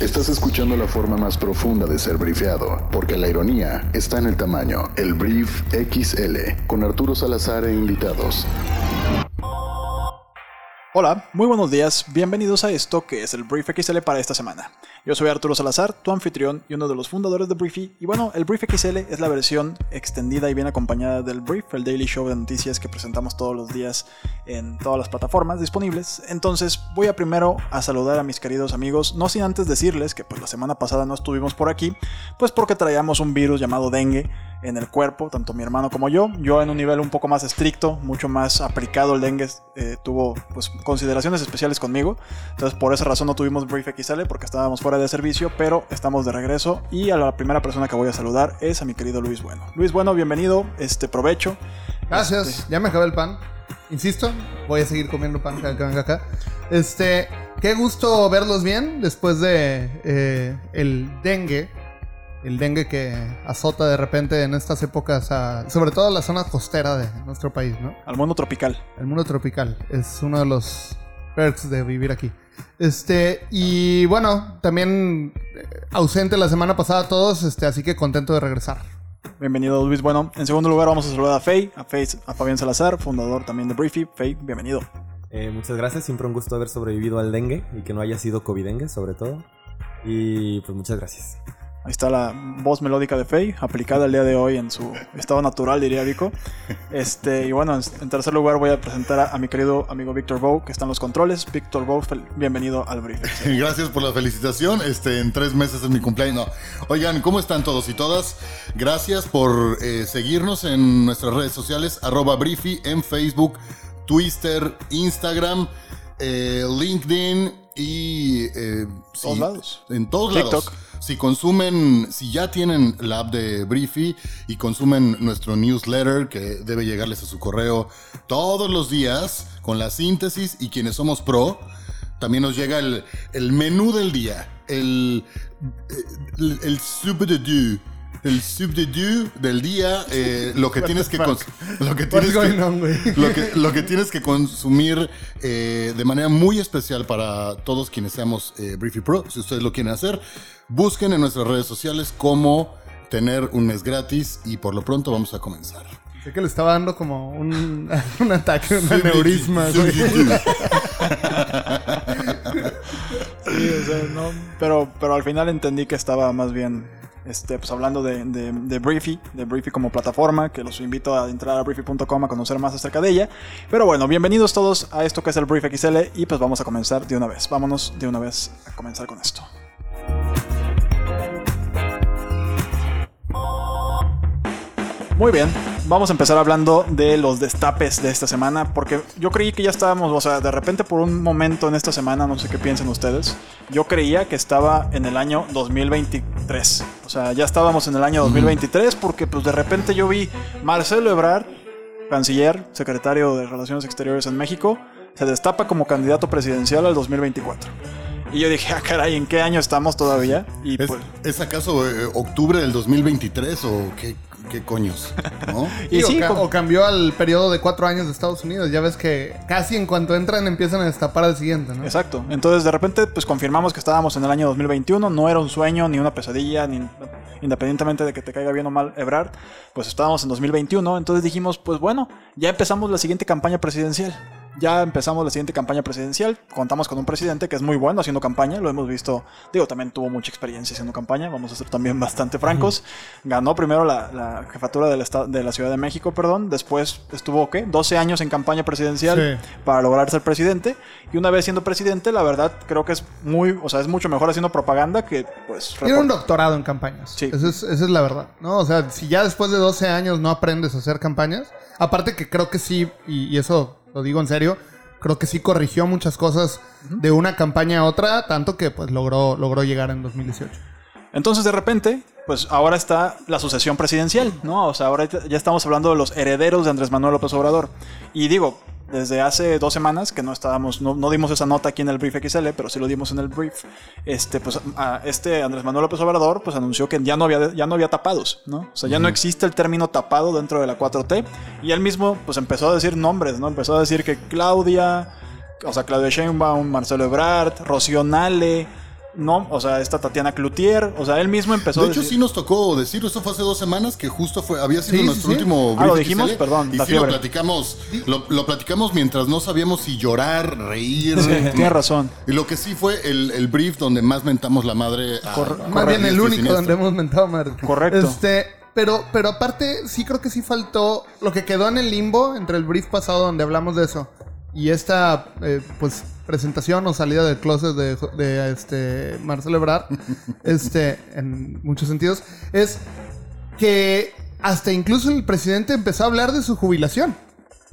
Estás escuchando la forma más profunda de ser brifeado, porque la ironía está en el tamaño. El Brief XL, con Arturo Salazar e invitados. Hola, muy buenos días, bienvenidos a esto que es el Brief XL para esta semana. Yo soy Arturo Salazar, tu anfitrión y uno de los fundadores de Briefy, y bueno, el Brief XL es la versión extendida y bien acompañada del Brief, el daily show de noticias que presentamos todos los días en todas las plataformas disponibles. Entonces voy a primero a saludar a mis queridos amigos, no sin antes decirles que pues la semana pasada no estuvimos por aquí, pues porque traíamos un virus llamado dengue en el cuerpo, tanto mi hermano como yo. Yo en un nivel un poco más estricto, mucho más aplicado el dengue, eh, tuvo pues consideraciones especiales conmigo. Entonces por esa razón no tuvimos Brief XL porque estábamos fuera de servicio, pero estamos de regreso y a la primera persona que voy a saludar es a mi querido Luis Bueno. Luis Bueno, bienvenido, este provecho. Gracias, Este, ya me acabé el pan. Insisto, voy a seguir comiendo pan cada que venga acá. Este, qué gusto verlos bien después de eh, el dengue. El dengue que azota de repente en estas épocas, a- sobre todo la zona costera de nuestro país, ¿no? al mundo tropical. El mundo tropical es uno de los perks de vivir aquí. Este, y bueno, también eh, ausente la semana pasada todos, este, así que contento de regresar. Bienvenido Luis Bueno. En segundo lugar vamos a saludar a Fey, a, Fey, a Fabián Salazar, fundador también de Briefy. Fey, bienvenido. Eh, muchas gracias, siempre un gusto haber sobrevivido al dengue y que no haya sido covidengue sobre todo. Y pues muchas gracias. Ahí está la voz melódica de Faye, aplicada el día de hoy en su estado natural, diría Vico. Este, y bueno, en, tercer lugar voy a presentar a, mi querido amigo Víctor Bow, que está en los controles. Víctor Bow, bienvenido al briefing. Gracias por la felicitación. Este, en tres meses es mi cumpleaños. Oigan, ¿cómo están todos y todas? Gracias por eh, seguirnos en nuestras redes sociales, arroba Briefy en Facebook, Twitter, Instagram, eh, LinkedIn y... eh, Todos lados. En todos TikTok. lados. Si consumen, si ya tienen la app de Briefy y consumen nuestro newsletter que debe llegarles a su correo todos los días con la síntesis y quienes somos pro, también nos llega el, el menú del día, el, el, el soup de. El soup de deux del día, eh, lo que tienes que lo que tienes que, on, lo que, lo que tienes que consumir eh, de manera muy especial para todos quienes seamos eh, Briefy Pro, si ustedes lo quieren hacer, busquen en nuestras redes sociales cómo tener un mes gratis y por lo pronto vamos a comenzar. Sé que le estaba dando como un, un ataque, un aneurisma. Sí, o sea, no, pero, pero al final entendí que estaba más bien este, pues hablando de, de, de Briefy, de Briefy como plataforma, que los invito a entrar a briefy.com a conocer más acerca de ella. Pero bueno, bienvenidos todos a esto que es el Brief XL y pues vamos a comenzar de una vez. Vámonos de una vez a comenzar con esto. Muy bien, vamos a empezar hablando de los destapes de esta semana, porque yo creí que ya estábamos, o sea, de repente por un momento en esta semana, no sé qué piensen ustedes, yo creía que estaba en el año 2023. O sea, ya estábamos en el año 2023 porque pues de repente yo vi Marcelo Ebrard, canciller, secretario de Relaciones Exteriores en México, se destapa como candidato presidencial al 2024. Y yo dije, ah, caray, ¿en qué año estamos todavía? Y ¿Es, pues... ¿es acaso eh, octubre del 2023 o qué, qué coños? ¿No? Y Y sí, o, ca- como- o cambió al periodo de cuatro años de Estados Unidos. Ya ves que casi en cuanto entran empiezan a destapar al siguiente, ¿no? Exacto. Entonces de repente pues confirmamos que estábamos en el año 2021, no era un sueño ni una pesadilla, ni independientemente de que te caiga bien o mal Ebrard, pues estábamos en 2021, entonces dijimos, pues bueno, ya empezamos la siguiente campaña presidencial. Ya empezamos la siguiente campaña presidencial, contamos con un presidente que es muy bueno haciendo campaña, lo hemos visto, digo, también tuvo mucha experiencia haciendo campaña, vamos a ser también bastante francos. Ganó primero la, la jefatura del de la Ciudad de México, perdón, después estuvo, ¿qué? 12 años en campaña presidencial Sí. para lograr ser presidente. Y una vez siendo presidente, la verdad, creo que es muy, o sea, es mucho mejor haciendo propaganda que, pues, Tiene un doctorado en campañas. Sí. Esa es, esa es la verdad, ¿no? O sea, si ya después de 12 años no aprendes a hacer campañas, aparte que creo que sí, y, y eso lo digo en serio, creo que sí corrigió muchas cosas de una campaña a otra, tanto que pues logró, logró llegar en 2018. Entonces, de repente, pues ahora está la sucesión presidencial, ¿no? O sea, ahora ya estamos hablando de los herederos de Andrés Manuel López Obrador. Y digo, desde hace dos semanas que no estábamos, no, no dimos esa nota aquí en el brief XL, pero sí lo dimos en el brief. Este, pues, a- este Andrés Manuel López Obrador, pues anunció que ya no había, ya no había tapados, ¿no? O sea, ya no existe el término tapado dentro de la 4T. Y él mismo, pues empezó a decir nombres, ¿no? Empezó a decir que Claudia, o sea, Claudia Sheinbaum, Marcelo Ebrard, Rocío Nale, no, o sea, esta Tatiana Cloutier, o sea, él mismo empezó De a hecho, decir- sí nos tocó decirlo. Eso fue hace dos semanas que justo fue, había sido Sí, nuestro sí. último Ah, ¿lo dijimos? XL, Perdón, Y la sí lo platicamos, lo, lo platicamos mientras no sabíamos si llorar, reír. Sí, tienes razón. Y lo que sí fue el, el brief donde más mentamos la madre. a- Corre- a Más bien el único donde hemos mentado madre. Correcto. Este, pero, pero aparte, sí creo que sí faltó lo que quedó en el limbo entre el brief pasado donde hablamos de eso y esta, eh, pues, presentación o salida del closet de, de, este, Marcelo Ebrard, este, en muchos sentidos, es que hasta incluso el presidente empezó a hablar de su jubilación.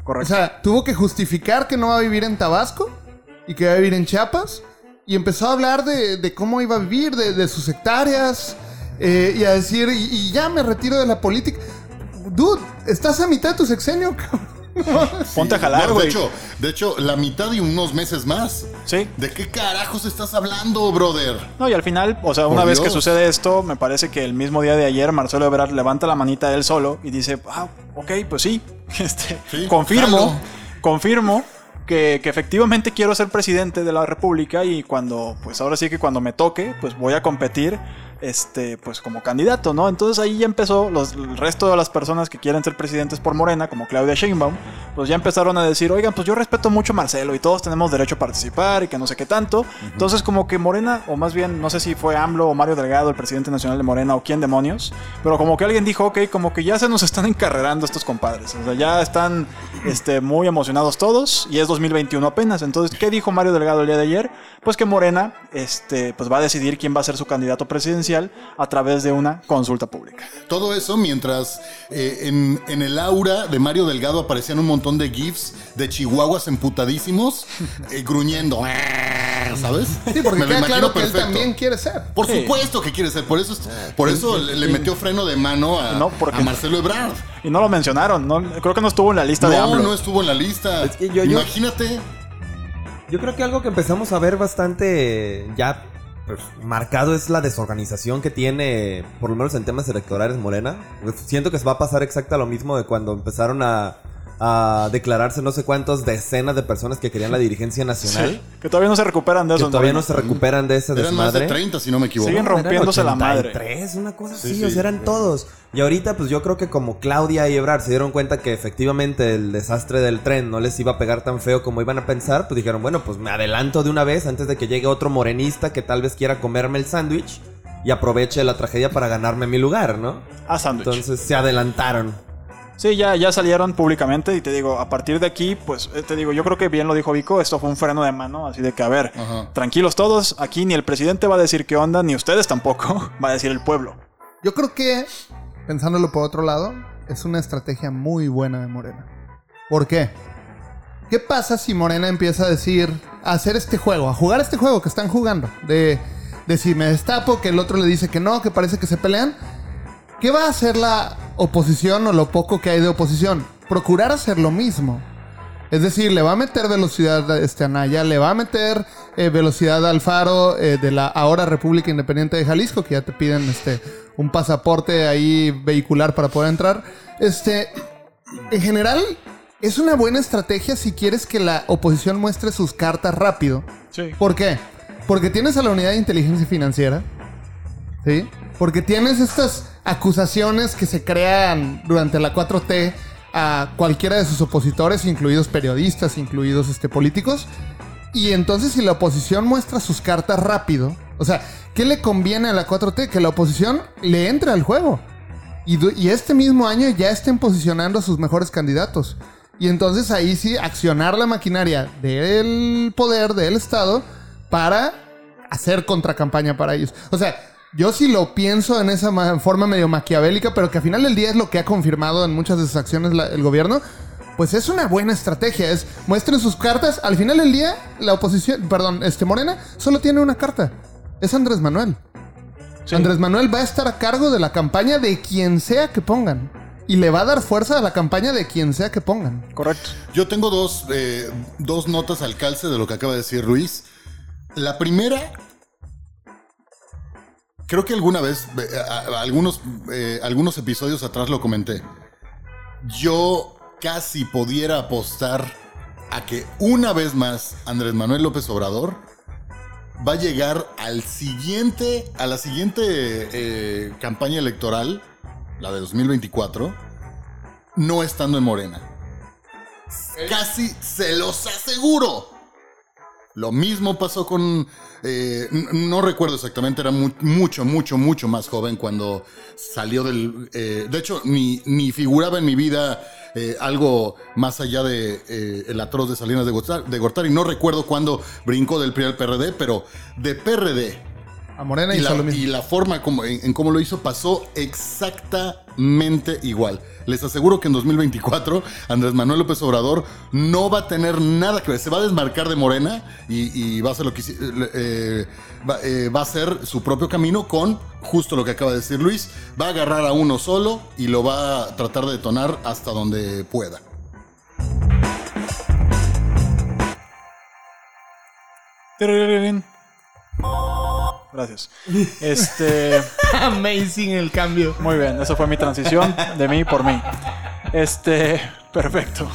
O Correcto. sea, tuvo que justificar que no va a vivir en Tabasco y que va a vivir en Chiapas. Y empezó a hablar de, de cómo iba a vivir, de, de sus hectáreas. eh, y a decir, y, y ya me retiro de la política. Dude, estás a mitad de tu sexenio, cabrón. Ponte a jalar, güey. de hecho, de hecho, la mitad y unos meses más. Sí. ¿De qué carajos estás hablando, brother? No, y al final, o sea, Por una vez que sucede esto, me parece que el mismo día de ayer Marcelo Ebrard levanta la manita él solo y dice, ah, ok, pues sí, este, Sí, confirmo, confirmo que, que efectivamente quiero ser presidente de la República y cuando, pues ahora sí que cuando me toque, pues voy a competir, este, pues como candidato, ¿no? Entonces ahí ya empezó, los, el resto de las personas que quieren ser presidentes por Morena, como Claudia Sheinbaum, pues ya empezaron a decir, oigan, pues yo respeto mucho a Marcelo y todos tenemos derecho a participar y que no sé qué tanto. Entonces como que Morena, o más bien, no sé si fue AMLO o Mario Delgado, el presidente nacional de Morena, o quién demonios, pero como que alguien dijo, ok, como que ya se nos están encarrerando estos compadres. O sea, ya están este, muy emocionados todos y es 2021 apenas. Entonces, ¿qué dijo Mario Delgado el día de ayer? Pues que Morena este, pues va a decidir quién va a ser su candidato presidencial a través de una consulta pública. Todo eso mientras eh, en, en el aura de Mario Delgado aparecían un montón de GIFs de chihuahuas emputadísimos eh, gruñendo. ¿Sabes? Sí, porque Me queda imagino claro que él también quiere ser. Por Sí. supuesto que quiere ser. Por eso, es- por eso le, le metió freno de mano a, No, porque- a Marcelo Ebrard. Y no lo mencionaron, no, creo que no estuvo en la lista de No, AMLO. no estuvo en la lista. Es que yo- yo- Imagínate. Yo creo que algo que empezamos a ver bastante ya marcado es la desorganización que tiene, por lo menos en temas electorales, Morena. Pues, siento que se va a pasar exacto lo mismo de cuando empezaron a, a declararse no sé cuántas decenas de personas que querían la dirigencia nacional. Sí, que todavía no se recuperan de Que eso. todavía no se recuperan de ese Eran más de desmadre. 30, si no me equivoco. Siguen eran rompiéndose la madre. 83, una cosa Sí, así, sí. o sea, eran todos. Y ahorita, pues yo creo que como Claudia y Ebrard se dieron cuenta que efectivamente el desastre del tren no les iba a pegar tan feo como iban a pensar, pues dijeron, bueno, pues me adelanto de una vez antes de que llegue otro morenista que tal vez quiera comerme el sándwich y aproveche la tragedia para ganarme mi lugar, ¿no? A sándwich. Entonces se adelantaron. Sí, ya, ya salieron públicamente y te digo, a partir de aquí, pues eh, te digo, yo creo que bien lo dijo Vico, esto fue un freno de mano, así de que, a ver, Ajá. tranquilos todos, aquí ni el presidente va a decir qué onda, ni ustedes tampoco, va a decir el pueblo. Yo creo que, pensándolo por otro lado, es una estrategia muy buena de Morena. ¿Por qué? ¿Qué pasa si Morena empieza a decir, a hacer este juego, a jugar este juego que están jugando? De, de si me destapo, que el otro le dice que no, que parece que se pelean. ¿Qué va a hacer la oposición o lo poco que hay de oposición? Procurar hacer lo mismo. Es decir, le va a meter velocidad a este Anaya, le va a meter eh, velocidad al Faro eh, de la ahora República Independiente de Jalisco, que ya te piden este un pasaporte ahí vehicular para poder entrar. Este, en general, es una buena estrategia si quieres que la oposición muestre sus cartas rápido. Sí. ¿Por qué? Porque tienes a la unidad de inteligencia financiera. ¿Sí? Porque tienes estas acusaciones que se crean durante la 4T a cualquiera de sus opositores, incluidos periodistas, incluidos este, políticos. Y entonces si la oposición muestra sus cartas rápido, o sea, ¿qué le conviene a la 4T? Que la oposición le entre al juego. Y, y este mismo año ya estén posicionando a sus mejores candidatos. Y entonces ahí sí accionar la maquinaria del poder, del Estado, para hacer contracampaña para ellos. O sea, yo sí lo pienso en esa ma- forma medio maquiavélica, pero que al final del día es lo que ha confirmado en muchas de sus acciones la- el gobierno. Pues es una buena estrategia, es muestren sus cartas. Al final del día, la oposición, perdón, este Morena, solo tiene una carta. Es Andrés Manuel. Sí. Andrés Manuel va a estar a cargo de la campaña de quien sea que pongan. Y le va a dar fuerza a la campaña de quien sea que pongan. Correcto. Yo tengo dos, eh, dos notas al calce de lo que acaba de decir Ruiz. La primera, creo que alguna vez, eh, a- a- algunos, eh, algunos episodios atrás lo comenté. Yo casi pudiera apostar a que una vez más Andrés Manuel López Obrador va a llegar al siguiente, a la siguiente eh, campaña electoral, la de 2024, no estando en Morena. Casi se los aseguro. Lo mismo pasó con... eh, no recuerdo exactamente, era mu- mucho, mucho, mucho más joven cuando salió del... eh, de hecho, ni, ni figuraba en mi vida eh, algo más allá de el atroz de Salinas de Gortari, de Gortari. No recuerdo cuándo brincó del PRI al PRD, pero de PRD A Morena y hizo la, lo mismo. y la forma como, en, en cómo lo hizo pasó exactamente igual. Les aseguro que en 2024 Andrés Manuel López Obrador no va a tener nada que ver. Se va a desmarcar de Morena y, y va a hacer lo que hici- eh, va, eh, va a hacer su propio camino con justo lo que acaba de decir Luis. Va a agarrar a uno solo y lo va a tratar de detonar hasta donde pueda. Gracias. Este. Amazing el cambio. Muy bien, esa fue mi transición de mí por mí. Este, perfecto.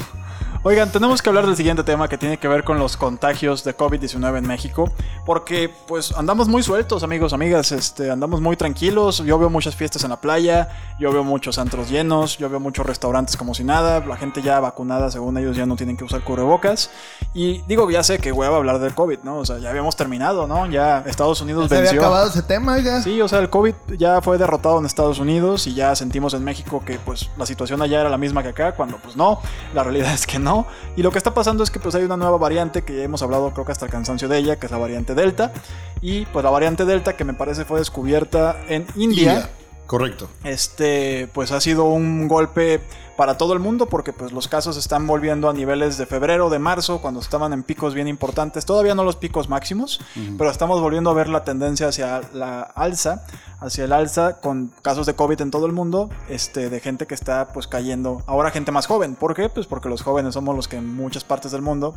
Oigan, tenemos que hablar del siguiente tema que tiene que ver con los contagios de COVID-19 en México, porque pues andamos muy sueltos, amigos, amigas, este, andamos muy tranquilos. Yo veo muchas fiestas en la playa, yo veo muchos antros llenos, yo veo muchos restaurantes como si nada, la gente ya vacunada, según ellos ya no tienen que usar cubrebocas. Y digo, ya sé que hueva hablar del COVID, ¿no? O sea, ya habíamos terminado, ¿no? Ya Estados Unidos Se había venció. acabado ese tema, oiga. Sí, o sea, el COVID ya fue derrotado en Estados Unidos y ya sentimos en México que pues la situación allá era la misma que acá, cuando pues no, la realidad es que no. Y lo que está pasando es que pues hay una nueva variante que ya hemos hablado creo que hasta el cansancio de ella, que es la variante Delta. Y pues la variante Delta que me parece fue descubierta en India. India. Correcto. Este, pues ha sido un golpe para todo el mundo porque pues los casos están volviendo a niveles de febrero, de marzo, cuando estaban en picos bien importantes. Todavía no los picos máximos, pero estamos volviendo a ver la tendencia hacia la alza, hacia el alza con casos de COVID en todo el mundo, este, de gente que está pues cayendo. Ahora gente más joven. ¿Por qué? Pues porque los jóvenes somos los que en muchas partes del mundo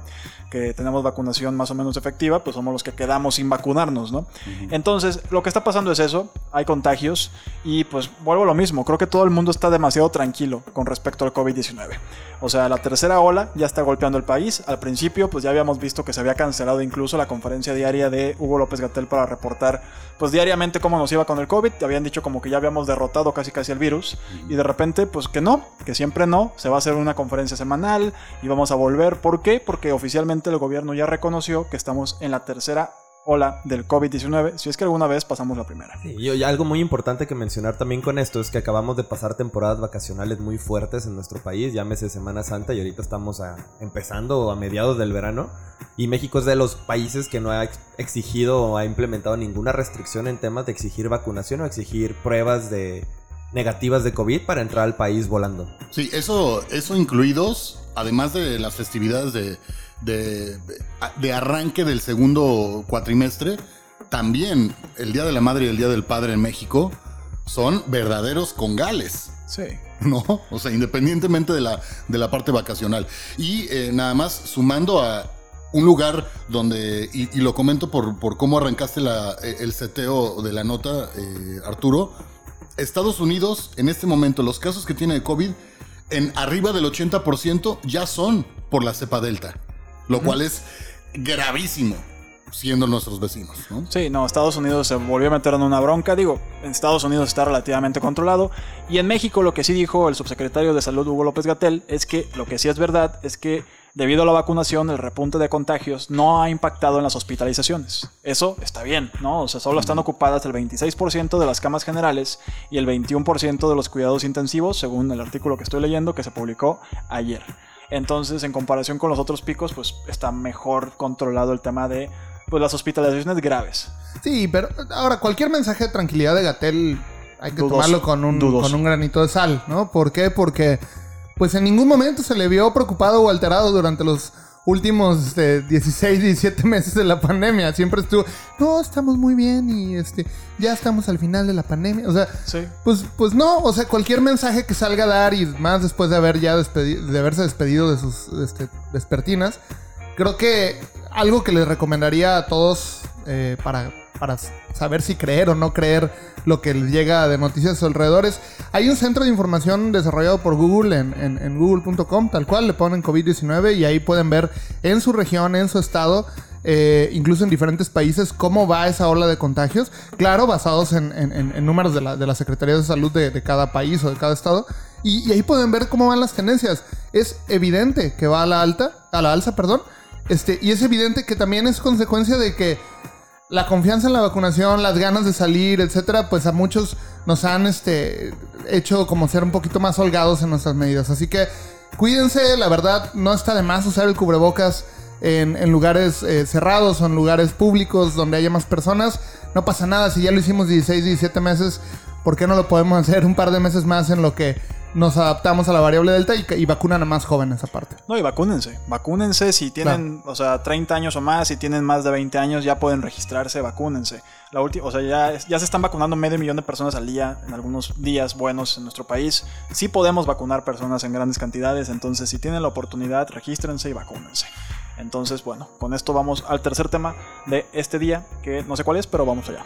que tenemos vacunación más o menos efectiva, pues somos los que quedamos sin vacunarnos, ¿no? Entonces, lo que está pasando es eso, hay contagios y pues vuelvo a lo mismo, creo que todo el mundo está demasiado tranquilo con respecto al COVID-19. O sea, la tercera ola ya está golpeando el país. Al principio, pues ya habíamos visto que se había cancelado incluso la conferencia diaria de Hugo López Gatel para reportar, pues diariamente cómo nos iba con el COVID. Habían dicho como que ya habíamos derrotado casi casi el virus. Y de repente, pues que no, que siempre no. Se va a hacer una conferencia semanal y vamos a volver. ¿Por qué? Porque oficialmente el gobierno ya reconoció que estamos en la tercera ola del COVID-19, si es que alguna vez pasamos la primera. Sí, y, algo muy importante que mencionar también con esto es que acabamos de pasar temporadas vacacionales muy fuertes en nuestro país, llámese Semana Santa y ahorita estamos a- empezando a mediados del verano y México es de los países que no ha ex- exigido o ha implementado ninguna restricción en temas de exigir vacunación o exigir pruebas de negativas de COVID para entrar al país volando. Sí, eso, eso incluidos, además de las festividades de, de, de arranque del segundo cuatrimestre, también el Día de la Madre y el Día del Padre en México son verdaderos congales. Sí. ¿no? O sea, independientemente de la, de la parte vacacional. Y eh, nada más sumando a un lugar donde, y, y lo comento por, por cómo arrancaste la- eh, el seteo de la nota, eh, Arturo, Estados Unidos, en este momento, los casos que tiene de COVID, en arriba del 80% ya son por la cepa Delta, lo cual es gravísimo, siendo nuestros vecinos, ¿no? Sí, no, Estados Unidos se volvió a meter en una bronca. Digo, en Estados Unidos está relativamente controlado. Y en México lo que sí dijo el subsecretario de Salud Hugo López Gatel es que lo que sí es verdad es que debido a la vacunación el repunte de contagios no ha impactado en las hospitalizaciones. Eso está bien, ¿no? O sea, solo están ocupadas el 26% de las camas generales y el 21% de los cuidados intensivos, según el artículo que estoy leyendo que se publicó ayer. Entonces, en comparación con los otros picos, pues está mejor controlado el tema de pues, las hospitalizaciones graves. Sí, pero ahora cualquier mensaje de tranquilidad de Gatel hay que Dudoso, tomarlo con un, dudoso. con un granito de sal, ¿no? ¿Por qué? Porque pues en ningún momento se le vio preocupado o alterado durante los últimos este, 16, 17 meses de la pandemia. Siempre estuvo, no, estamos muy bien y este ya estamos al final de la pandemia. O sea, Sí. pues, pues no, o sea, cualquier mensaje que salga a dar y más después de haber ya despedi- de haberse despedido de sus este, vespertinas, creo que algo que les recomendaría a todos eh, para, para saber si creer o no creer lo que llega de noticias a sus alrededores, hay un centro de información desarrollado por Google en, en- google.com, tal cual, le ponen COVID-19 y ahí pueden ver en su región, en su estado, eh, incluso en diferentes países, cómo va esa ola de contagios. Claro, basados en, en- números de la, de la Secretaría de Salud de, de cada país o de cada estado. Y, y ahí pueden ver cómo van las tendencias. Es evidente que va a la alta, a la alza, perdón. Este, y es evidente que también es consecuencia de que la confianza en la vacunación, las ganas de salir, etcétera, pues a muchos nos han este, hecho como ser un poquito más holgados en nuestras medidas. Así que cuídense, la verdad, no está de más usar el cubrebocas en, lugares eh, cerrados o en lugares públicos donde haya más personas. No pasa nada, si ya lo hicimos 16, 17 meses, ¿por qué no lo podemos hacer un par de meses más en lo que nos adaptamos a la variable delta y, y vacunan a más jóvenes aparte? No, y vacúnense. Vacúnense si tienen, o sea, 30 años o más, si tienen más de 20 años, ya pueden registrarse, vacúnense. La última, o sea, ya, ya se están vacunando medio millón de personas al día en algunos días buenos en nuestro país. Sí podemos vacunar personas en grandes cantidades, entonces si tienen la oportunidad, regístrense y vacúnense. Entonces, bueno, con esto vamos al tercer tema de este día, que no sé cuál es, pero vamos allá.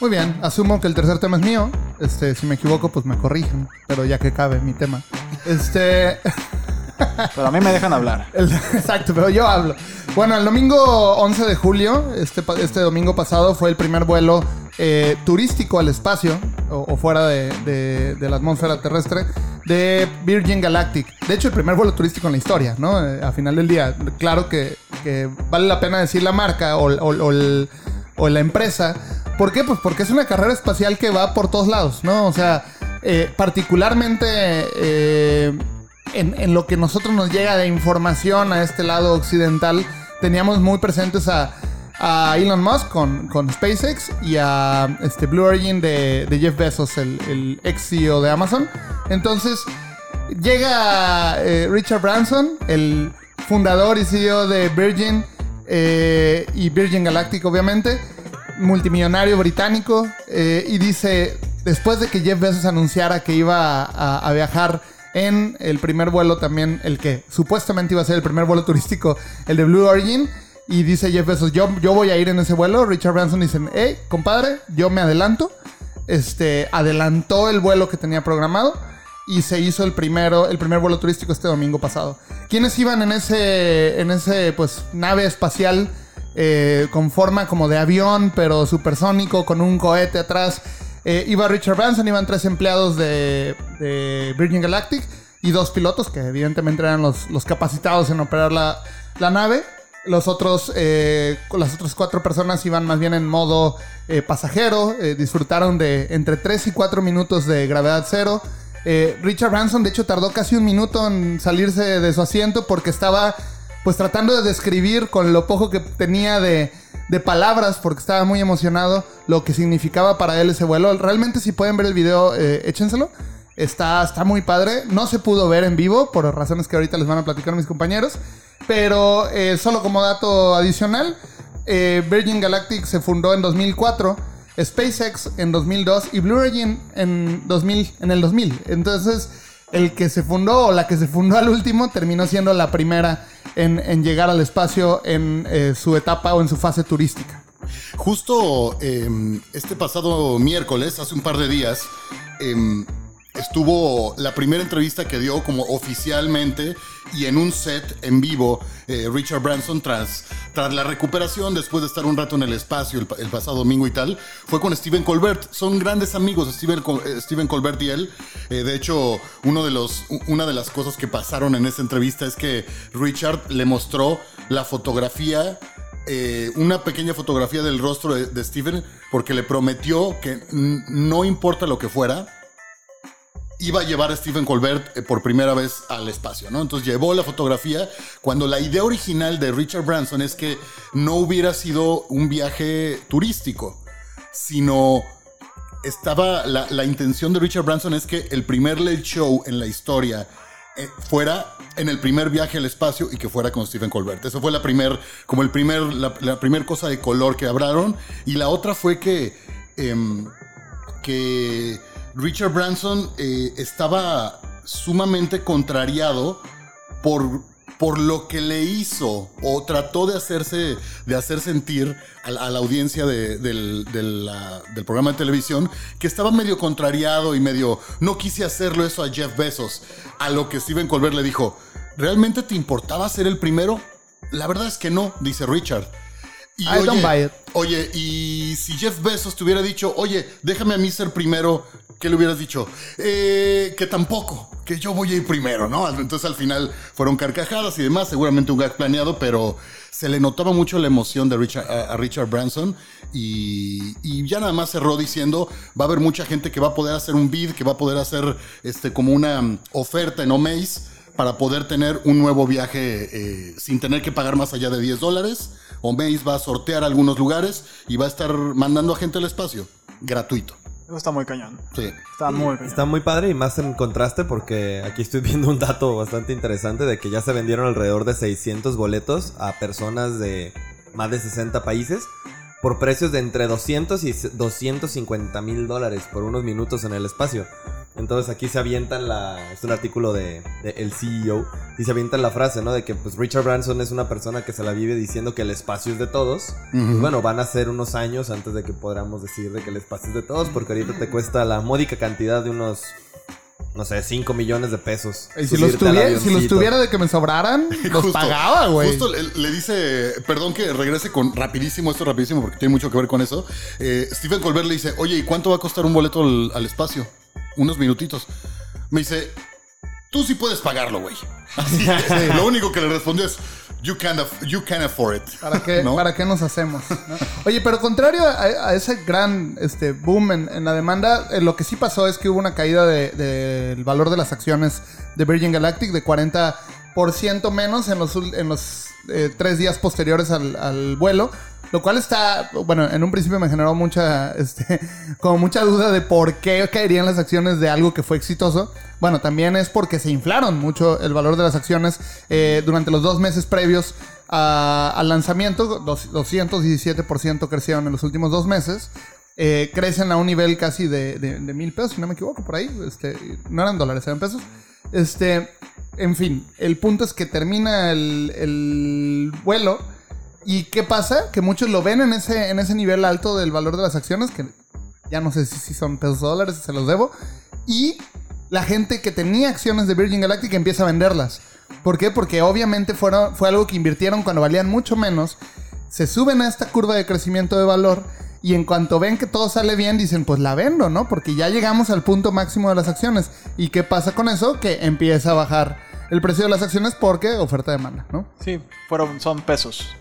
Muy bien, asumo que el tercer tema es mío. Este, si me equivoco, pues me corrigen. Pero ya que cabe mi tema. Este. Pero a mí me dejan hablar. el- exacto, pero yo hablo. Bueno, el domingo 11 de julio, este, este domingo pasado, fue el primer vuelo eh, turístico al espacio, o, o fuera de, de- de la atmósfera terrestre, de Virgin Galactic. De hecho, el primer vuelo turístico en la historia, ¿no? Eh, a final del día. Claro que, que vale la pena decir la marca o, o- o el- o la empresa. ¿Por qué? Pues porque es una carrera espacial que va por todos lados, ¿no? O sea, eh, particularmente eh, en, lo que nosotros nos llega de información a este lado occidental, teníamos muy presentes a, Elon Musk con, con SpaceX y a este Blue Origin de, Jeff Bezos, el, ex CEO de Amazon. Entonces, llega eh, Richard Branson, el fundador y CEO de Virgin y Virgin Galactic, obviamente, multimillonario británico, eh, y dice, después de que Jeff Bezos anunciara que iba a, viajar en el primer vuelo también, el que supuestamente iba a ser el primer vuelo turístico, el de Blue Origin, y dice Jeff Bezos, yo, yo voy a ir en ese vuelo, Richard Branson dice, hey, compadre, yo me adelanto, este, adelantó el vuelo que tenía programado y se hizo el primero, el primer vuelo turístico este domingo pasado. ¿Quiénes iban en ese, en ese, pues, nave espacial eh, con forma como de avión, pero supersónico, con un cohete atrás? Eh, iba Richard Branson, iban tres empleados de, de Virgin Galactic y dos pilotos que evidentemente eran los, capacitados en operar la, nave. Los otros, eh, las otras cuatro personas iban más bien en modo pasajero. disfrutaron de entre 3 y 4 minutos de gravedad cero. Richard Branson, de hecho, tardó casi un minuto en salirse de su asiento porque estaba pues tratando de describir con lo poco que tenía de, palabras, porque estaba muy emocionado, lo que significaba para él ese vuelo. Realmente si pueden ver el video, eh, échenselo. Está, está muy padre. No se pudo ver en vivo por razones que ahorita les van a platicar mis compañeros. Pero eh, solo como dato adicional, eh, Virgin Galactic se fundó en 2004, SpaceX en 2002 y Blue Origin en, 2000, en el 2000. Entonces, el que se fundó o la que se fundó al último terminó siendo la primera en, en llegar al espacio en eh, su etapa o en su fase turística. Justo eh, este pasado miércoles, hace un par de días, eh, estuvo la primera entrevista que dio como oficialmente y en un set en vivo eh, Richard Branson tras, la recuperación después de estar un rato en el espacio el, pa- el pasado domingo y tal, fue con Stephen Colbert. Son grandes amigos Stephen, Col- eh, Colbert y él. Eh, de hecho, uno de los, una de las cosas que pasaron en esa entrevista es que Richard le mostró la fotografía una pequeña fotografía del rostro de, de Steven porque le prometió que no importa lo que fuera, iba a llevar a Stephen Colbert eh, por primera vez al espacio, ¿no? Entonces llevó la fotografía cuando la idea original de Richard Branson es que no hubiera sido un viaje turístico, sino estaba la, la intención de Richard Branson es que el primer late show en la historia eh, fuera en el primer viaje al espacio y que fuera con Stephen Colbert. Eso fue la primer, como el primer, la, la cosa de color que hablaron. Y la otra fue que, em, que Richard Branson eh, estaba sumamente contrariado por por lo que le hizo o trató de hacerse, de hacer sentir a, la- audiencia de- del, del programa de televisión que estaba medio contrariado y medio, no quise hacerlo eso a Jeff Bezos. A lo que Steven Colbert le dijo, ¿realmente te importaba ser el primero? La verdad es que no, dice Richard. Y I don't buy it. Oye, y si Jeff Bezos te hubiera dicho, oye, déjame a mí ser primero, ¿qué le hubieras dicho? Eh, que tampoco, que yo voy a ir primero, ¿no? Entonces al final fueron carcajadas y demás, seguramente un gag planeado, pero se le notaba mucho la emoción de Richard, a, a Richard Branson y, y ya nada más cerró diciendo, va a haber mucha gente que va a poder hacer un bid, que va a poder hacer este, como una mm, oferta en Omaze para poder tener un nuevo viaje eh, sin tener que pagar más allá de 10 dólares. Omaze va a sortear algunos lugares y va a estar mandando a gente al espacio. Gratuito. Eso está muy cañón. Sí. Está muy cañón. Está muy padre y más en contraste porque aquí estoy viendo un dato bastante interesante de que ya se vendieron alrededor de 600 boletos a personas de más de 60 países por precios de entre 200 y 250 mil dólares por unos minutos en el espacio. Entonces aquí se avientan la... Es un artículo de, de el CEO y se avientan la frase, ¿no? De que pues Richard Branson es una persona que se la vive diciendo que el espacio es de todos. Pues, bueno, van a ser unos años antes de que podamos decir de que el espacio es de todos porque ahorita te cuesta la módica cantidad de unos... No sé, 5 millones de pesos. Y si los, tuviera, si los tuviera de que me sobraran, los Justo- pagaba, güey. Justo le, le dice, perdón que regrese con rapidísimo, esto rapidísimo porque tiene mucho que ver con eso. Eh, Stephen Colbert le dice, oye, ¿y cuánto va a costar un boleto al, al espacio? Unos minutitos. Me dice, tú sí puedes pagarlo, güey. Así, Lo único que le respondió es, you can, you can afford it. ¿Para qué, ¿No? ¿Para qué nos hacemos? no? Oye, pero contrario a, a ese gran este, boom en, en la demanda, eh, lo que sí pasó es que hubo una caída de- del valor de las acciones de Virgin Galactic de 40% menos en los, en los eh, tres días posteriores al, al vuelo. Lo cual está, bueno, en un principio me generó mucha, este, como mucha duda de por qué caerían las acciones de algo que fue exitoso. Bueno, también es porque se inflaron mucho el valor de las acciones eh, durante los dos meses previos a- al lanzamiento. Dos- 217% crecieron en los últimos dos meses. Eh, crecen a un nivel casi de, de- de mil pesos, si no me equivoco, por ahí. Este, no eran dólares, eran pesos. Este, en fin, el punto es que termina el, el vuelo. ¿Y qué pasa? Que muchos lo ven en ese, en ese nivel alto del valor de las acciones, que ya no sé si, son pesos o dólares, se los debo. Y la gente que tenía acciones de Virgin Galactic empieza a venderlas. ¿Por qué? Porque obviamente fueron, fue algo que invirtieron cuando valían mucho menos. Se suben a esta curva de crecimiento de valor y en cuanto ven que todo sale bien dicen, pues la vendo, ¿no? Porque ya llegamos al punto máximo de las acciones. ¿Y qué pasa con eso? Que empieza a bajar el precio de las acciones porque oferta-demanda, ¿no? Sí, fueron, son pesos.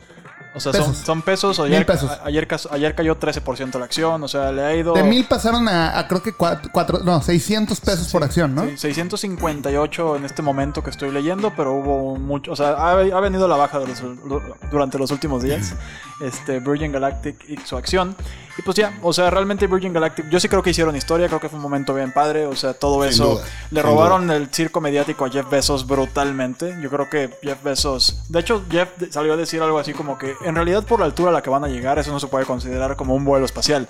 O sea, Son, Pesos. son pesos. Mil Ayer, pesos. a- Ayer, ayer cayó 13% la acción. O sea, le ha ido. De mil pasaron a, a creo que cuatro, cuatro- no, 600 pesos por acción, ¿no? Sí, 658 en este momento que estoy leyendo, pero hubo mucho, o sea, ha, ha venido la baja de los- durante los últimos días. Este Virgin Galactic y su acción. Y pues ya, o sea, realmente Virgin Galactic, yo sí creo que hicieron historia, creo que fue un momento bien padre, o sea, todo Sin eso duda, le robaron el circo mediático a Jeff Bezos brutalmente. Yo creo que Jeff Bezos, de hecho Jeff salió a decir algo así como que en realidad por la altura a la que van a llegar, eso no se puede considerar como un vuelo espacial.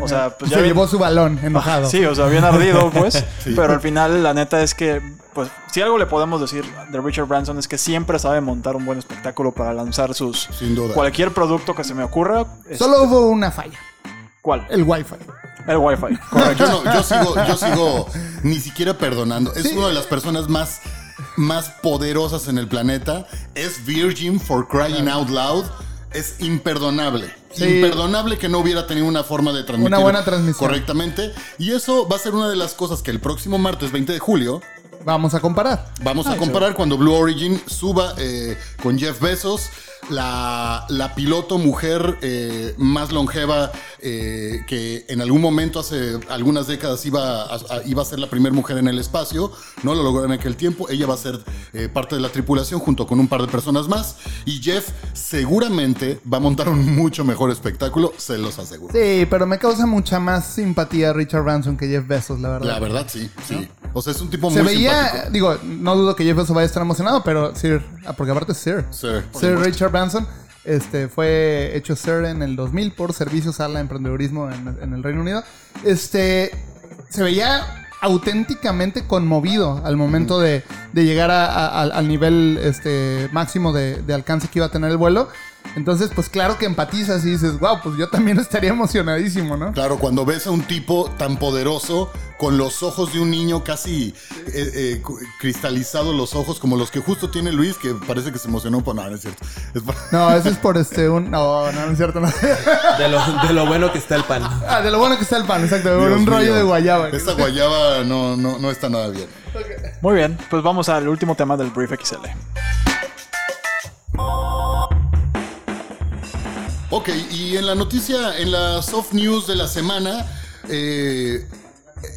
O sea, pues ya Se bien- llevó su balón enojado. Sí, o sea, bien ardido, pues. Pero al final, la neta es que, pues, si algo le podemos decir de Richard Branson es que siempre sabe montar un buen espectáculo para lanzar sus. Sin duda. Cualquier producto que se me ocurra. es- Solo hubo una falla, ¿Cuál? el Wi-Fi. El Wi-Fi. Yo, no- yo sigo, yo sigo ni siquiera perdonando. Es una de las personas más, más poderosas en el planeta. Es Virgin for crying out loud. Es imperdonable. Sí. Imperdonable que no hubiera tenido una forma de transmitir Una buena transmisión. correctamente. Y eso va a ser una de las cosas que el próximo martes 20 de julio Vamos a comparar. Vamos a comparar cuando Blue Origin suba eh, con Jeff Bezos, la, la piloto mujer eh, más longeva eh, que en algún momento hace algunas décadas iba a, a- iba a ser la primera mujer en el espacio, no lo logró en aquel tiempo, ella va a ser eh, parte de la tripulación junto con un par de personas más y Jeff seguramente va a montar un mucho mejor espectáculo, se los aseguro. Sí, pero me causa mucha más simpatía Richard Branson que Jeff Bezos, la verdad. La verdad, sí, sí. O sea, es un tipo Se muy veía, simpático. digo, no dudo que Jeff Bezos vaya a estar emocionado, pero Sir, ah, porque aparte es Sir. Sir, Sir. Richard Branson este, fue hecho Sir en el 2000 por servicios a la emprendedurismo en, el Reino Unido. Este, se veía auténticamente conmovido al momento de, de llegar al- al nivel este, máximo de alcance que iba a tener el vuelo. Entonces, pues claro que empatizas y dices, wow, pues yo también estaría emocionadísimo, ¿no? Claro, cuando ves a un tipo tan poderoso, con los ojos de un niño casi eh, eh, cristalizados los ojos, como los que justo tiene Luis, que parece que se emocionó por nada, no es cierto. Es por- No, eso es por este un. No, no, no es cierto. No. De lo, de lo bueno que está el pan. Ah, de lo bueno que está el pan, exacto. por Dios un rollo de guayaba. Esta guayaba no, no, no está nada bien. Muy bien, pues vamos al último tema del Brief XL. Ok, y en la noticia, en la soft news de la semana, eh,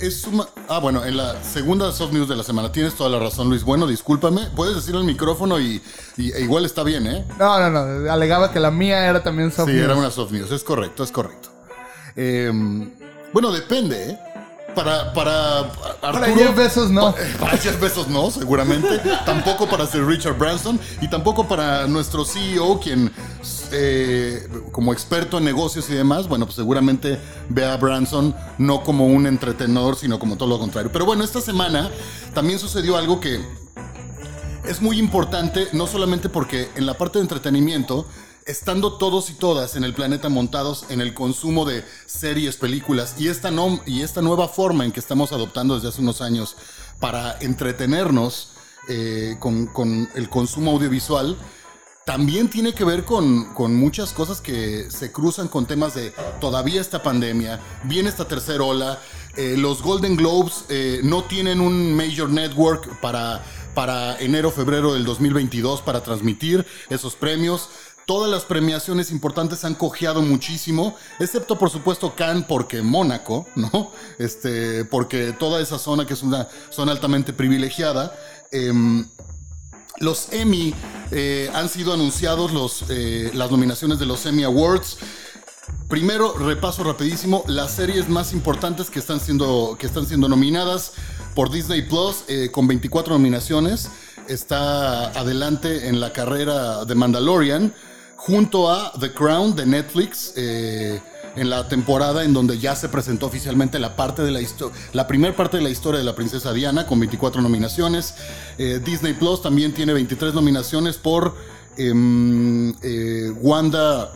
es suma- Ah, bueno, en la segunda soft news de la semana. Tienes toda la razón, Luis. Bueno, discúlpame. Puedes decirlo al micrófono y, y- e igual está bien, ¿eh? No, no, no. Alegaba que la mía era también soft Sí, news. era una soft news. Es correcto, es correcto. Eh, bueno, depende, ¿eh? Para, para Arturo... Para Jeff Bezos, no. Pa- Para Jeff Bezos no, seguramente. tampoco para Sir Richard Branson y tampoco para nuestro CEO, quien eh, como experto en negocios y demás, bueno, pues seguramente ve a Branson no como un entretenedor, sino como todo lo contrario. Pero bueno, esta semana también sucedió algo que es muy importante, no solamente porque en la parte de entretenimiento, estando todos y todas en el planeta montados en el consumo de series, películas y esta, no- y esta nueva forma en que estamos adoptando desde hace unos años para entretenernos eh, con, con el consumo audiovisual, también tiene que ver con, con muchas cosas que se cruzan con temas de todavía esta pandemia, viene esta tercera ola, eh, los Golden Globes eh, no tienen un major network para, para enero, febrero del 2022 para transmitir esos premios. Todas las premiaciones importantes han cojeado muchísimo, excepto por supuesto Cannes porque Mónaco, ¿no? Este, porque toda esa zona que es una zona altamente privilegiada. em, los Emmy eh, han sido anunciados los, eh, las nominaciones de los Emmy Awards. Primero, repaso rapidísimo, las series más importantes que están siendo, que están siendo nominadas por Disney Plus eh, con 24 nominaciones. Está adelante en la carrera de Mandalorian, junto a The Crown de Netflix. eh, en la temporada en donde ya se presentó oficialmente la parte de la historia, la primera parte de la historia de la princesa Diana con 24 nominaciones. Eh, Disney Plus también tiene 23 nominaciones por em, eh, Wanda,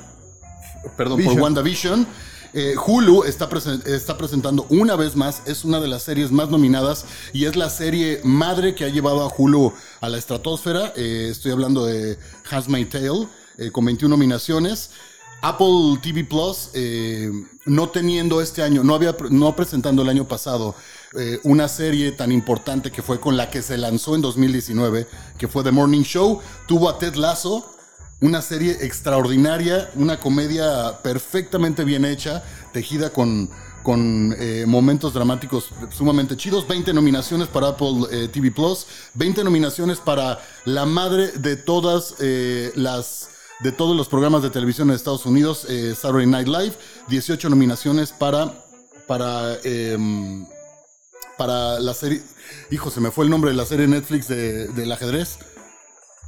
perdón, por Vision. WandaVision. Eh, Hulu está, presen- está presentando una vez más, es una de las series más nominadas y es la serie madre que ha llevado a Hulu a la estratosfera. Eh, estoy hablando de Handmaid's Tale, eh, con 21 nominaciones. Apple TV Plus, eh, no teniendo este año, no había, no presentando el año pasado eh, una serie tan importante que fue con la que se lanzó en 2019, que fue The Morning Show, tuvo a Ted Lasso, una serie extraordinaria, una comedia perfectamente bien hecha, tejida con, con momentos dramáticos sumamente chidos. 20 nominaciones para Apple TV Plus, 20 nominaciones para la madre de todas las de todos los programas de televisión de Estados Unidos, eh, Saturday Night Live, 18 nominaciones para para em, para la serie, hijo, se me fue el nombre de la serie Netflix de- del ajedrez.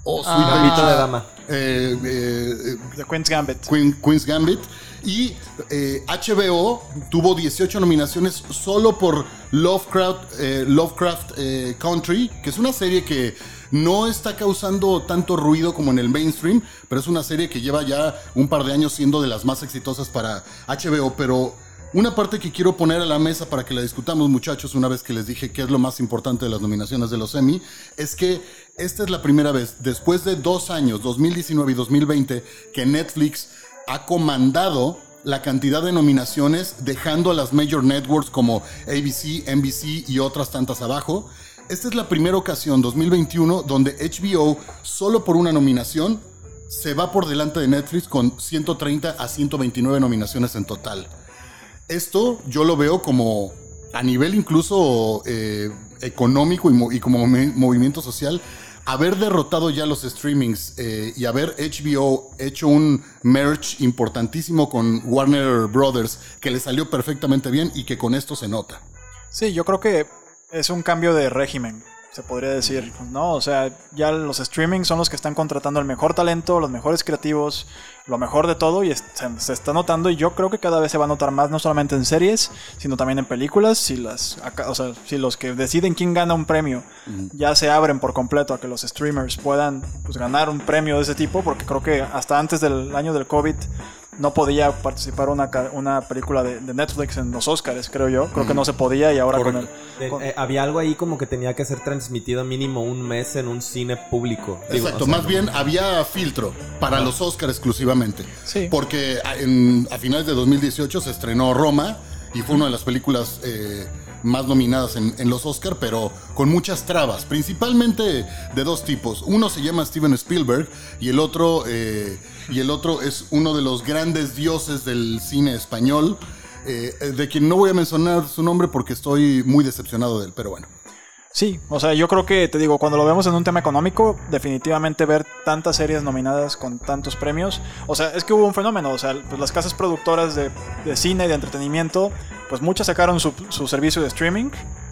Oh, Sweet Gambito de dama. eh, eh, The Queen's Gambit. Queen- Queen's Gambit. Y eh, HBO tuvo 18 nominaciones solo por Lovecraft, eh, Lovecraft eh, Country, que es una serie que no está causando tanto ruido como en el mainstream, pero es una serie que lleva ya un par de años siendo de las más exitosas para HBO. Pero una parte que quiero poner a la mesa para que la discutamos, muchachos, una vez que les dije qué es lo más importante de las nominaciones de los Emmy, es que esta es la primera vez, después de dos años, 2019 y 2020, que Netflix ha comandado la cantidad de nominaciones, dejando a las major networks como ABC, NBC y otras tantas abajo. Esta es la primera ocasión, 2021, donde HBO, solo por una nominación, se va por delante de Netflix con 130 a 129 nominaciones en total. Esto yo lo veo como a nivel incluso eh, económico y, mo- y como movi- movimiento social, haber derrotado ya los streamings eh, y haber HBO hecho un merge importantísimo con Warner Brothers que le salió perfectamente bien y que con esto se nota. Sí, yo creo que es un cambio de régimen. se podría decir, ¿no? O sea, ya los streaming son los que están contratando el mejor talento, los mejores creativos, lo mejor de todo y se, se está notando y yo creo que cada vez se va a notar más, no solamente en series, sino también en películas, si las, o sea, si los que deciden quién gana un premio ya se abren por completo a que los streamers puedan pues, ganar un premio de ese tipo, porque creo que hasta antes del año del COVID no podía participar una, ca- una película de, de Netflix en los Oscars, creo yo. Creo que no se podía y ahora con el... Eh, con- eh, había algo ahí como que tenía que ser transmitido mínimo un mes en un cine público. Digo, Exacto, o sea, más bien había filtro para los Oscars exclusivamente. Sí. Porque a, en- a finales de 2018 se estrenó Roma y fue una de las películas eh, más nominadas en, en los Oscars, pero con muchas trabas, principalmente de dos tipos. Uno se llama Steven Spielberg y el otro, eh, y el otro es uno de los grandes dioses del cine español. eh, de quien no voy a mencionar su nombre porque estoy muy decepcionado de él, pero bueno. Sí, o sea, yo creo que, te digo, cuando lo vemos en un tema económico, definitivamente ver tantas series nominadas con tantos premios, o sea, es que hubo un fenómeno, o sea, pues las casas productoras de, cine y de entretenimiento, pues muchas sacaron su servicio de streaming,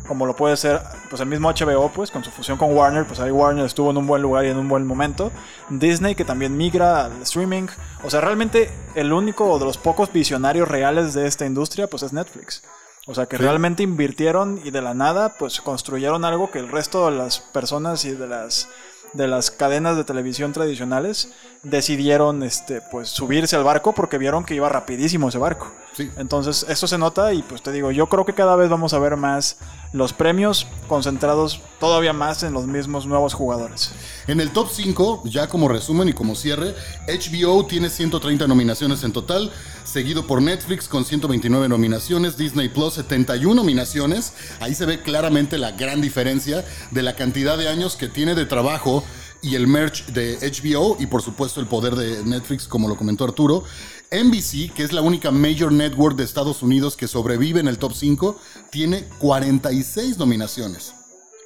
como lo puede ser pues el mismo HBO, pues con su fusión con Warner, pues ahí Warner estuvo en un buen lugar y en un buen momento, Disney que también migra al streaming, o sea, realmente el único de los pocos visionarios reales de esta industria, pues es Netflix. O sea, que realmente invirtieron y de la nada, pues construyeron algo que el resto de las personas y de las de las cadenas de televisión tradicionales decidieron este pues subirse al barco porque vieron que iba rapidísimo ese barco. Sí. Entonces, eso se nota y pues te digo, yo creo que cada vez vamos a ver más los premios concentrados todavía más en los mismos nuevos jugadores. En el top 5, ya como resumen y como cierre, HBO tiene 130 nominaciones en total, seguido por Netflix con 129 nominaciones, Disney Plus 71 nominaciones. Ahí se ve claramente la gran diferencia de la cantidad de años que tiene de trabajo y el merch de HBO y por supuesto el poder de Netflix, como lo comentó Arturo. NBC, que es la única major network de Estados Unidos que sobrevive en el top 5, tiene 46 nominaciones.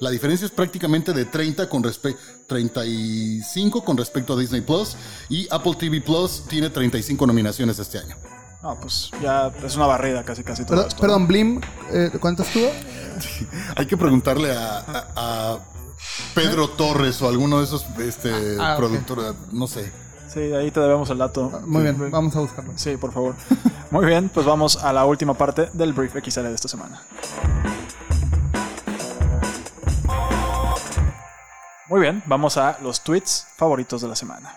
La diferencia es prácticamente de 30 con respe- 35 con respecto a Disney Plus y Apple TV Plus tiene 35 nominaciones este año. No, pues ya es una barrida casi casi todo Perdón, esto. perdón, Blim, eh, ¿cuántos tuvo? Hay que preguntarle a, a- a Pedro Torres o alguno de esos este, Ah, ok. productores, no sé. Sí, ahí te debemos el dato. Muy bien, vamos a buscarlo. Sí, por favor. Muy bien, pues vamos a la última parte del Brief XL de esta semana. Muy bien, vamos a los tweets favoritos de la semana.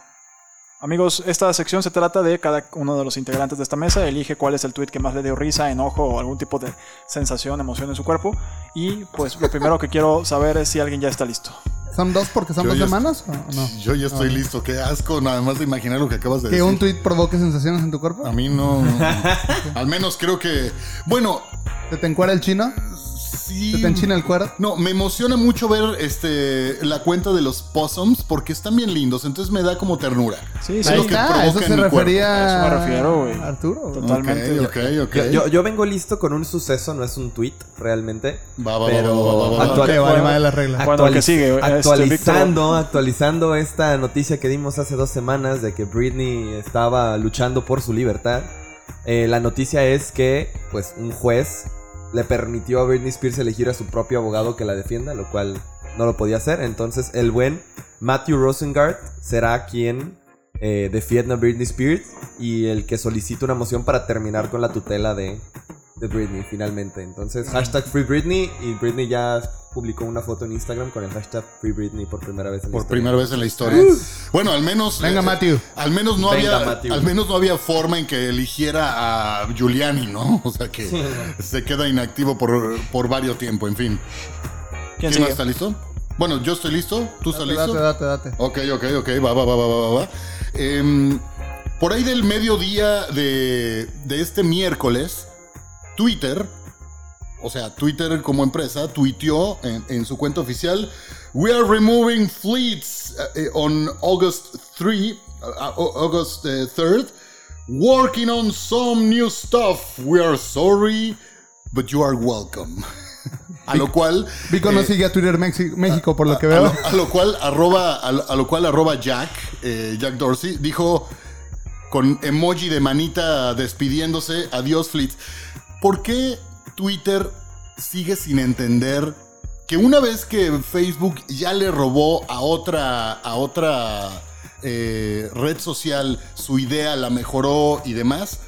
Amigos, esta sección se trata de cada uno de los integrantes de esta mesa, elige cuál es el tweet que más le dio risa, enojo o algún tipo de sensación, emoción en su cuerpo. Y pues lo primero que quiero saber es si alguien ya está listo. ¿Son dos porque son Yo dos semanas o no? Yo ya estoy listo, qué asco, nada más de imaginar lo que acabas de ¿Que decir. un tweet provoque sensaciones en tu cuerpo? A mí no. Al menos creo que. Bueno, ¿Se te encuera el chino? Sí. ¿Se te enchina el cuero? No, me emociona mucho ver este la cuenta de los possums porque están bien lindos, entonces me da como ternura. Sí, Es sí. Ahí lo que está, eso se refería A eso me refiero, güey. Arturo. Totalmente. Ok, ok, ok. Yo, yo- yo vengo listo con un suceso, no es un tweet realmente. Va, va, va, pero va, va, va, va. actual- Ok, vale, vale la regla. Bueno, el que sigue, este, actualizando, actualizando esta noticia que dimos hace dos semanas de que Britney estaba luchando por su libertad. Eh, la noticia es que, pues, un juez le permitió a Britney Spears elegir a su propio abogado que la defienda, lo cual no lo podía hacer. Entonces, el buen Matthew Rosengart será quien eh, defienda a Britney Spears y el que solicita una moción para terminar con la tutela de, de Britney finalmente. Entonces, hashtag Free Britney y Britney ya publicó una foto en Instagram con el hashtag Free Britney por primera vez en la Por historia. primera vez en la historia. Bueno, al menos. Venga, eh, Matthew. Al menos no Venga, había. Matthew. Al menos no había forma en que eligiera a Giuliani, ¿no? O sea que se queda inactivo por, por varios tiempo, en fin. ¿Quién ¿Quién más está listo? Bueno, yo estoy listo. ¿Tú estás Date, listo? date, date, date. Ok, ok, ok, va, va, va, va, va, va, va. Em, por ahí del mediodía de, de este miércoles, Twitter, o sea, Twitter como empresa, tuiteó en, en su cuenta oficial, We are removing fleets uh, eh, on August 3, uh, uh, August eh, 3rd, working on some new stuff. We are sorry, but you are welcome. A lo cual... Vico no eh, sigue a Twitter México por lo que a veo. lo, a lo cual arroba, a lo, a lo cual arroba Jack, eh, Jack Dorsey, dijo con emoji de manita despidiéndose, adiós Fleet. ¿Por qué Twitter sigue sin entender que una vez que Facebook ya le robó a otra, a otra eh, red social su idea, la mejoró y demás,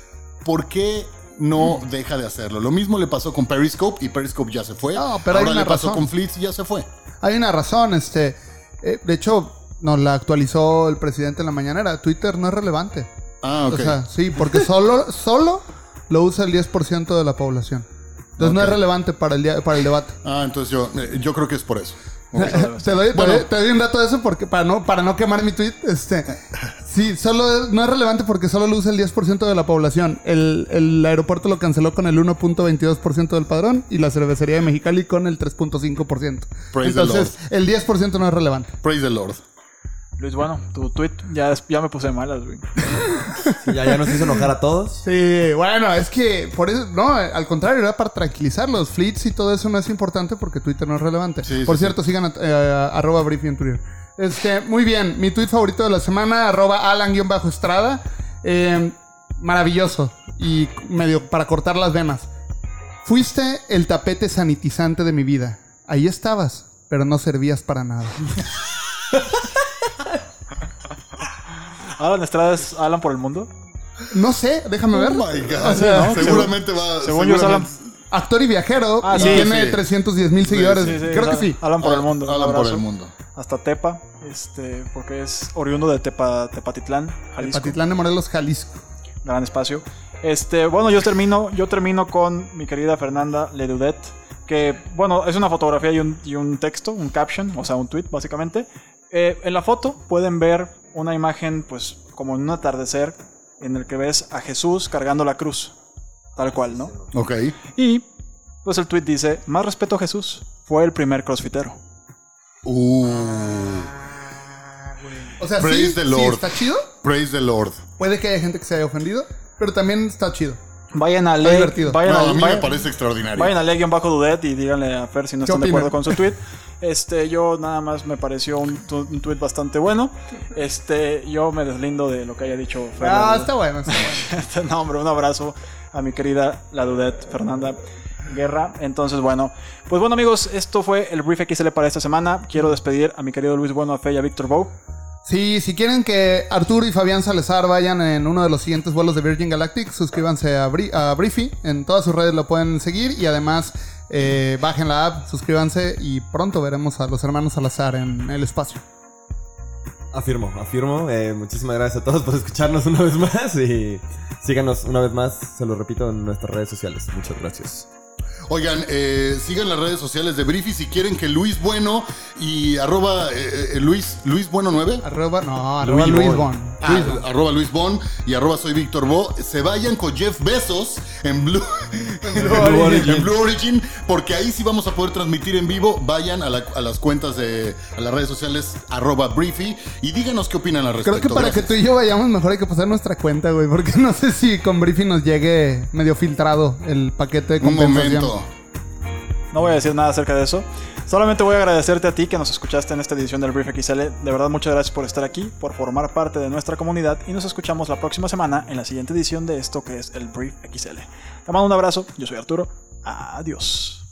¿por qué no deja de hacerlo? Lo mismo le pasó con Periscope y Periscope ya se fue. No, pero hay Ahora una le pasó razón. con Fleets y ya se fue. Hay una razón, este. eh, de hecho, nos la actualizó el presidente en la mañanera. Twitter no es relevante. Ah, ok. O sea, sí, porque solo, solo lo usa el 10% de la población. Entonces no es relevante para el, dia- para el debate. ah, entonces yo, eh, yo creo que es por eso. te, doy, te Bueno. doy- te doy un dato de eso porque para no, para no quemar mi tweet. Este, sí, solo es- no es relevante porque solo lo usa el 10% de la población. El, el aeropuerto lo canceló con el 1.22% del padrón y la cervecería de Mexicali con el 3.5%. Praise the Entonces, el 10% no es relevante. Praise the Lord. Luis, bueno, tu tweet ya, ya me puse malas, güey. Sí, ya, ya nos hizo enojar a todos. Sí, bueno, es que por eso, no, al contrario, era para tranquilizarlos. Fleets y todo eso no es importante porque Twitter no es relevante. Sí, por sí, cierto, sigan a, eh, arroba briefy en Twitter. Este, muy bien, mi tweet favorito de la semana, arroba Alan-Estrada. Eh, maravilloso y medio para cortar las venas. Fuiste el tapete sanitizante de mi vida. Ahí estabas, pero no servías para nada. Alan Estrada es Alan por el mundo. No sé, déjame Oh ver. my God. sí, ¿no? Seguramente va. Según yo es Alan. Actor y viajero Ah, y sí, tiene sí. 310 mil seguidores. Sí, sí, Creo que sí. Alan por el mundo. un Alan por el mundo. Hasta Tepa, este, porque es oriundo de Tepa, Tepatitlán, Jalisco. Patitlán de Morelos, Jalisco. gran espacio. Este, bueno, yo termino, yo termino con mi querida Fernanda Ledudet, que, bueno, es una fotografía y un, y un texto, un caption, o sea, un tweet, básicamente. Eh, en la foto pueden ver una imagen, pues, como en un atardecer, en el que ves a Jesús cargando la cruz, tal cual, ¿no? Ok. Y, pues, el tweet dice, más respeto a Jesús, fue el primer crossfitero. Uh, O sea, Praise sí, the sí, Lord. está chido. praise the Lord. Puede que haya gente que se haya ofendido, pero también está chido. Vayan a Está leer, divertido. vayan No, a, a mí me vayan- parece extraordinario. Vayan a Legion-Dudet y díganle a Fer si no ¿Qué están de opinan? acuerdo con su tweet. Este, yo nada más me pareció un, tu- un tweet bastante bueno. Este, yo me deslindo de lo que haya dicho. Ah, está bueno, está bueno. No, hombre, un abrazo a mi querida La Dudet, Fernanda Guerra. Entonces, bueno, pues bueno, amigos, esto fue el Brief XL para esta semana. Quiero despedir a mi querido Luis Bueno, a Fe y a Víctor Bow. Sí, si quieren que Arturo y Fabián Salazar vayan en uno de los siguientes vuelos de Virgin Galactic, suscríbanse a, Bri- a Briefy. En todas sus redes lo pueden seguir y además eh, bajen la app, suscríbanse y pronto veremos a los hermanos Salazar en el espacio. Afirmo, afirmo. Eh, muchísimas gracias a todos por escucharnos una vez más y síganos una vez más, se lo repito, en nuestras redes sociales. Muchas gracias. Oigan, eh, sigan las redes sociales de Briefy si quieren que Luis Bueno y arroba eh, eh, Luis, Luis Bueno 9. Arroba, no, arroba Luis Luis Bon. Bon. Ah, Luis Bon. arroba Luis Bon y arroba soy Víctor Bo. Se vayan con Jeff Bezos en Blue, en Blue Origin. en Blue Origin, porque ahí sí vamos a poder transmitir en vivo. Vayan a, la- a las cuentas de a las redes sociales arroba Briefy y díganos qué opinan al respecto. Creo que para que tú y yo vayamos mejor hay que pasar nuestra cuenta, güey, porque no sé si con Briefy nos llegue medio filtrado el paquete de Un compensación. momento. No voy a decir nada acerca de eso. Solamente voy a agradecerte a ti que nos escuchaste en esta edición del Brief XL. De verdad, muchas gracias por estar aquí, por formar parte de nuestra comunidad y nos escuchamos la próxima semana en la siguiente edición de esto que es el Brief XL. Te mando un abrazo, yo soy Arturo. Adiós.